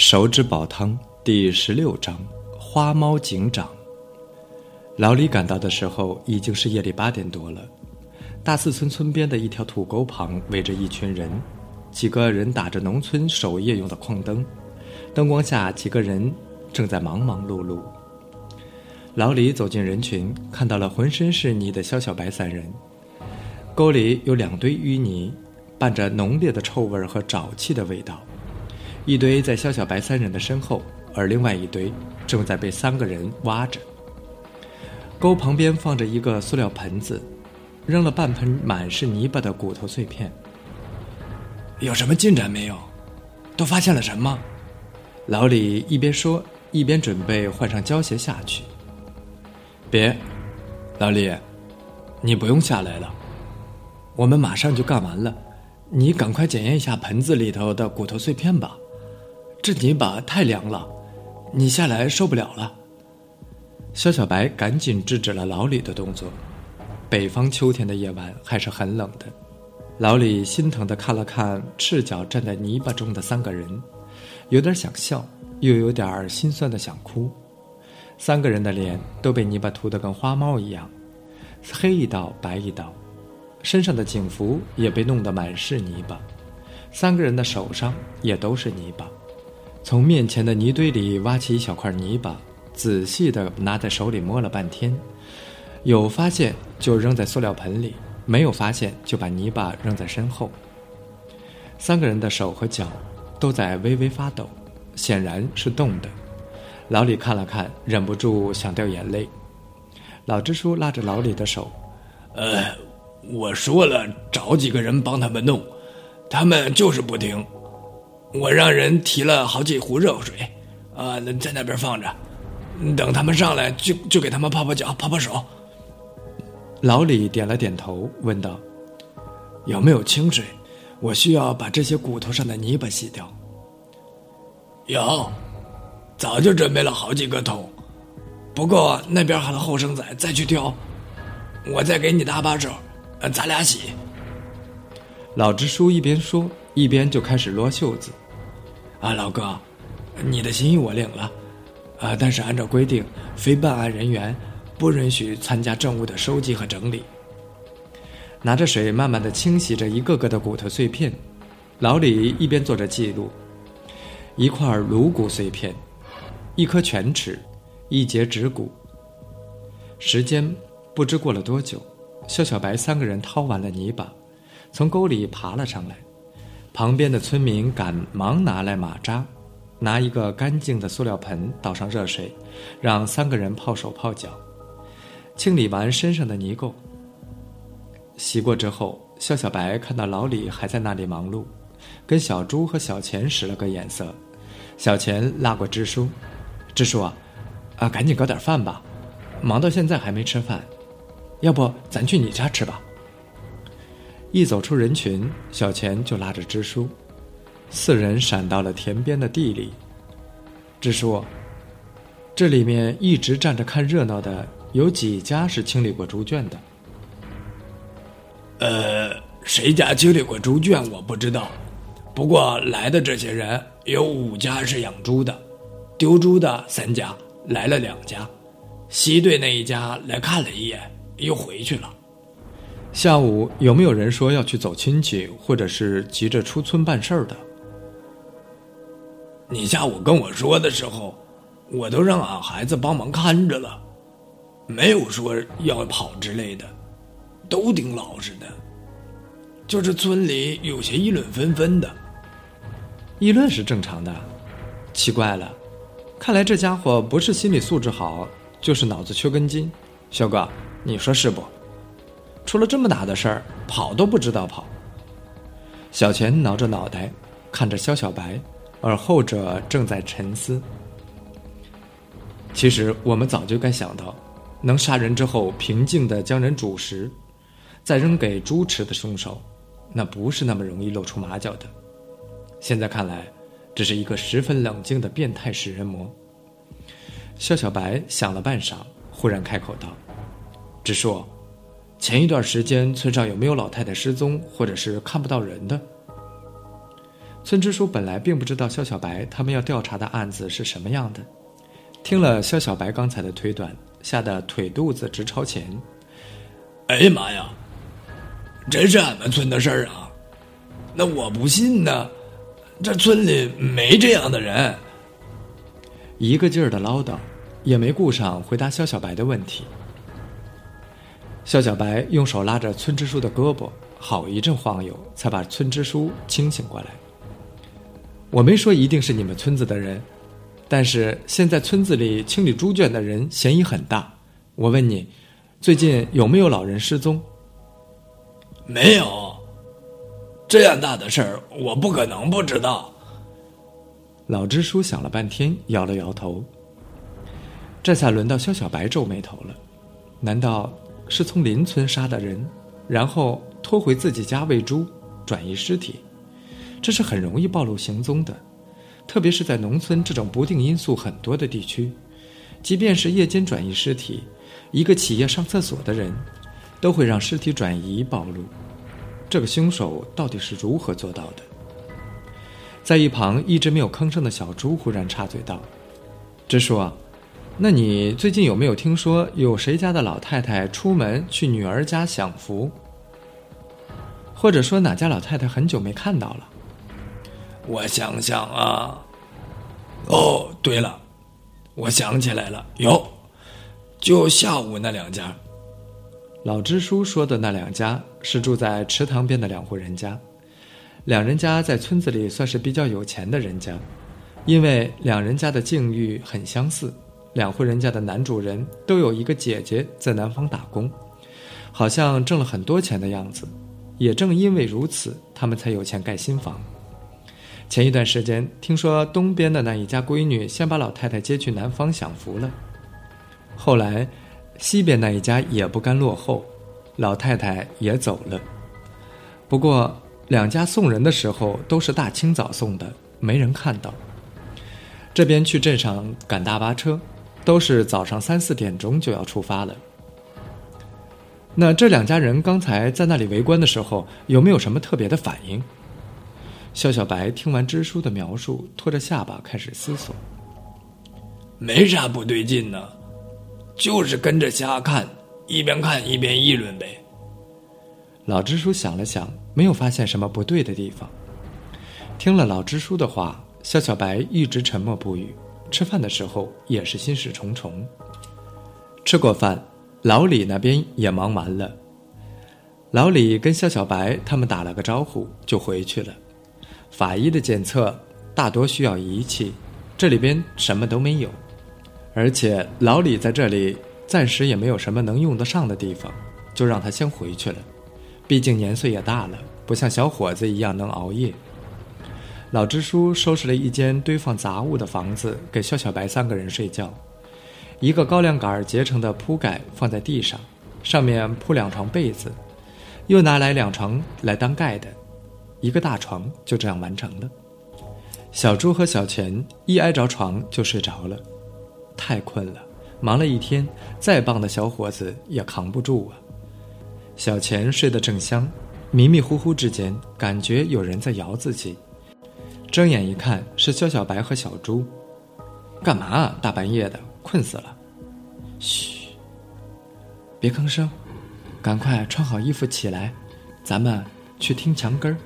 手指煲汤第十六章：花猫警长。老李赶到的时候已经是夜里八点多了。大四村村边的一条土沟旁围着一群人，几个人打着农村守夜用的矿灯，灯光下几个人正在忙忙碌碌。老李走进人群，看到了浑身是泥的肖小白三人。沟里有两堆淤泥，伴着浓烈的臭味和沼气的味道。一堆在肖小白三人的身后，而另外一堆正在被三个人挖着。沟旁边放着一个塑料盆子，扔了半盆满是泥巴的骨头碎片。有什么进展没有？都发现了什么？老李一边说，一边准备换上胶鞋下去。别，老李，你不用下来了，我们马上就干完了。你赶快检验一下盆子里头的骨头碎片吧。这泥巴太凉了，你下来受不了了。肖小白赶紧制止了老李的动作。北方秋天的夜晚还是很冷的，老李心疼的看了看赤脚站在泥巴中的三个人，有点想笑，又有点心酸的想哭。三个人的脸都被泥巴涂得跟花猫一样，黑一道白一道，身上的警服也被弄得满是泥巴，三个人的手上也都是泥巴。从面前的泥堆里挖起一小块泥巴，仔细地拿在手里摸了半天，有发现就扔在塑料盆里，没有发现就把泥巴扔在身后。三个人的手和脚都在微微发抖，显然是冻的。老李看了看，忍不住想掉眼泪。老支书拉着老李的手：“呃，我说了找几个人帮他们弄，他们就是不听。”我让人提了好几壶热水，啊，在那边放着，等他们上来就就给他们泡泡脚、泡泡手。老李点了点头，问道：“有没有清水？我需要把这些骨头上的泥巴洗掉。”有，早就准备了好几个桶，不过那边还有后生仔再去挑，我再给你搭把手，咱俩洗。老支书一边说。一边就开始撸袖子，啊，老哥，你的心意我领了，啊，但是按照规定，非办案人员不允许参加证物的收集和整理。拿着水慢慢的清洗着一个个的骨头碎片，老李一边做着记录：一块颅骨碎片，一颗犬齿，一节指骨。时间不知过了多久，肖小白三个人掏完了泥巴，从沟里爬了上来。旁边的村民赶忙拿来马扎，拿一个干净的塑料盆倒上热水，让三个人泡手泡脚，清理完身上的泥垢。洗过之后，肖小白看到老李还在那里忙碌，跟小朱和小钱使了个眼色。小钱拉过支书：“支书啊，啊，赶紧搞点饭吧，忙到现在还没吃饭，要不咱去你家吃吧。”一走出人群，小钱就拉着支书，四人闪到了田边的地里。支书，这里面一直站着看热闹的有几家是清理过猪圈的？呃，谁家清理过猪圈我不知道，不过来的这些人有五家是养猪的，丢猪的三家来了两家，西队那一家来看了一眼又回去了。下午有没有人说要去走亲戚，或者是急着出村办事儿的？你下午跟我说的时候，我都让俺孩子帮忙看着了，没有说要跑之类的，都挺老实的。就是村里有些议论纷纷的，议论是正常的。奇怪了，看来这家伙不是心理素质好，就是脑子缺根筋。小哥，你说是不？出了这么大的事儿，跑都不知道跑。小钱挠着脑袋，看着肖小白，而后者正在沉思。其实我们早就该想到，能杀人之后平静的将人煮食，再扔给猪吃的凶手，那不是那么容易露出马脚的。现在看来，这是一个十分冷静的变态食人魔。肖小白想了半晌，忽然开口道：“直说。”前一段时间，村上有没有老太太失踪，或者是看不到人的？村支书本来并不知道肖小白他们要调查的案子是什么样的，听了肖小白刚才的推断，吓得腿肚子直朝前。哎呀妈呀！这是俺们村的事儿啊！那我不信呢，这村里没这样的人。一个劲儿的唠叨，也没顾上回答肖小白的问题。肖小白用手拉着村支书的胳膊，好一阵晃悠，才把村支书清醒过来。我没说一定是你们村子的人，但是现在村子里清理猪圈的人嫌疑很大。我问你，最近有没有老人失踪？没有，这样大的事儿，我不可能不知道。老支书想了半天，摇了摇头。这才轮到肖小白皱眉头了。难道是从邻村杀的人，然后拖回自己家喂猪，转移尸体？这是很容易暴露行踪的，特别是在农村这种不定因素很多的地区。即便是夜间转移尸体，一个起夜上厕所的人。都会让尸体转移暴露，这个凶手到底是如何做到的？在一旁一直没有吭声的小猪忽然插嘴道：“支书，那你最近有没有听说有谁家的老太太出门去女儿家享福？或者说哪家老太太很久没看到了？”我想想啊，哦，对了，我想起来了，有，就下午那两家。老支书说的那两家是住在池塘边的两户人家，两人家在村子里算是比较有钱的人家，因为两人家的境遇很相似，两户人家的男主人都有一个姐姐在南方打工，好像挣了很多钱的样子。也正因为如此，他们才有钱盖新房。前一段时间听说东边的那一家闺女先把老太太接去南方享福了，后来。西边那一家也不甘落后，老太太也走了。不过两家送人的时候都是大清早送的，没人看到。这边去镇上赶大巴车，都是早上三四点钟就要出发了。那这两家人刚才在那里围观的时候，有没有什么特别的反应？肖小白听完支书的描述，拖着下巴开始思索。没啥不对劲呢。就是跟着瞎看，一边看一边议论呗。老支书想了想，没有发现什么不对的地方。听了老支书的话，肖小白一直沉默不语。吃饭的时候也是心事重重。吃过饭，老李那边也忙完了。老李跟肖小白他们打了个招呼，就回去了。法医的检测大多需要仪器，这里边什么都没有。而且老李在这里暂时也没有什么能用得上的地方，就让他先回去了。毕竟年岁也大了，不像小伙子一样能熬夜。老支书收拾了一间堆放杂物的房子，给肖小白三个人睡觉。一个高粱杆结成的铺盖放在地上，上面铺两床被子，又拿来两床来当盖的，一个大床就这样完成了。小猪和小钱一挨着床就睡着了。太困了，忙了一天，再棒的小伙子也扛不住啊。小钱睡得正香，迷迷糊糊之间，感觉有人在摇自己。睁眼一看，是肖小白和小猪。干嘛啊？大半夜的，困死了。嘘，别吭声，赶快穿好衣服起来，咱们去听墙根儿。